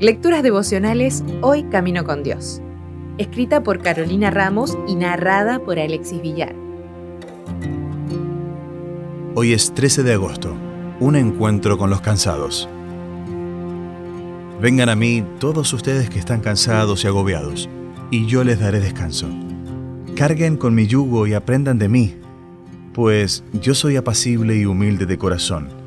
Lecturas devocionales Hoy Camino con Dios. Escrita por Carolina Ramos y narrada por Alexis Villar. Hoy es 13 de agosto, un encuentro con los cansados. Vengan a mí todos ustedes que están cansados y agobiados, y yo les daré descanso. Carguen con mi yugo y aprendan de mí, pues yo soy apacible y humilde de corazón,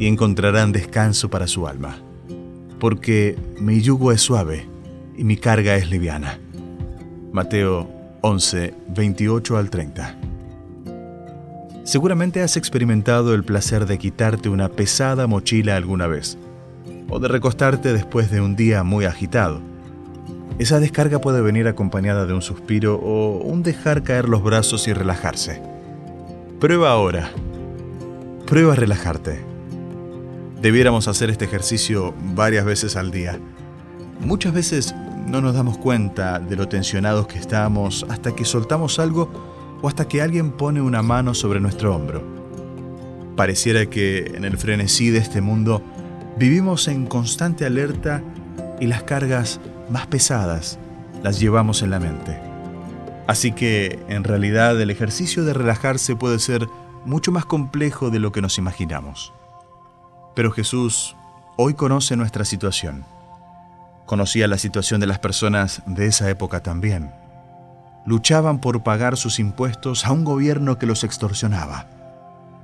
y encontrarán descanso para su alma porque mi yugo es suave y mi carga es liviana. Mateo 11, 28 al 30. Seguramente has experimentado el placer de quitarte una pesada mochila alguna vez, o de recostarte después de un día muy agitado. Esa descarga puede venir acompañada de un suspiro o un dejar caer los brazos y relajarse. Prueba ahora. Prueba a relajarte. Debiéramos hacer este ejercicio varias veces al día. Muchas veces no nos damos cuenta de lo tensionados que estamos hasta que soltamos algo o hasta que alguien pone una mano sobre nuestro hombro. Pareciera que en el frenesí de este mundo vivimos en constante alerta y las cargas más pesadas las llevamos en la mente. Así que en realidad el ejercicio de relajarse puede ser mucho más complejo de lo que nos imaginamos. Pero Jesús hoy conoce nuestra situación. Conocía la situación de las personas de esa época también. Luchaban por pagar sus impuestos a un gobierno que los extorsionaba.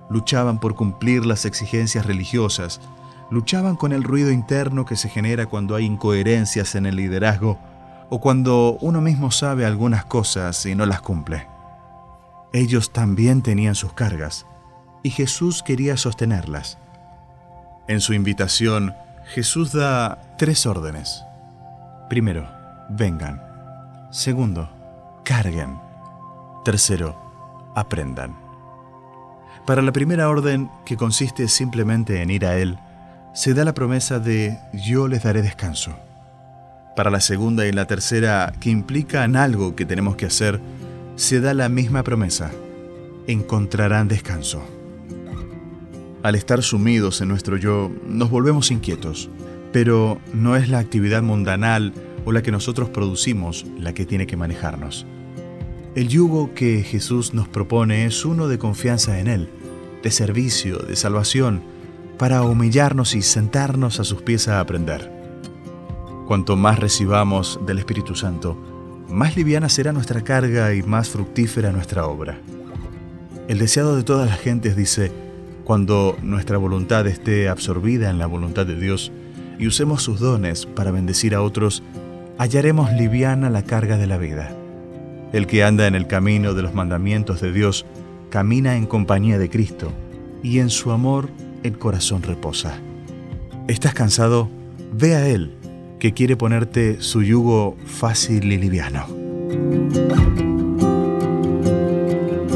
Luchaban por cumplir las exigencias religiosas. Luchaban con el ruido interno que se genera cuando hay incoherencias en el liderazgo o cuando uno mismo sabe algunas cosas y no las cumple. Ellos también tenían sus cargas y Jesús quería sostenerlas. En su invitación, Jesús da tres órdenes. Primero, vengan. Segundo, carguen. Tercero, aprendan. Para la primera orden, que consiste simplemente en ir a Él, se da la promesa de yo les daré descanso. Para la segunda y la tercera, que implican algo que tenemos que hacer, se da la misma promesa. Encontrarán descanso. Al estar sumidos en nuestro yo, nos volvemos inquietos, pero no es la actividad mundanal o la que nosotros producimos la que tiene que manejarnos. El yugo que Jesús nos propone es uno de confianza en Él, de servicio, de salvación, para humillarnos y sentarnos a sus pies a aprender. Cuanto más recibamos del Espíritu Santo, más liviana será nuestra carga y más fructífera nuestra obra. El deseado de todas las gentes dice, cuando nuestra voluntad esté absorbida en la voluntad de Dios y usemos sus dones para bendecir a otros, hallaremos liviana la carga de la vida. El que anda en el camino de los mandamientos de Dios camina en compañía de Cristo y en su amor el corazón reposa. ¿Estás cansado? Ve a Él, que quiere ponerte su yugo fácil y liviano.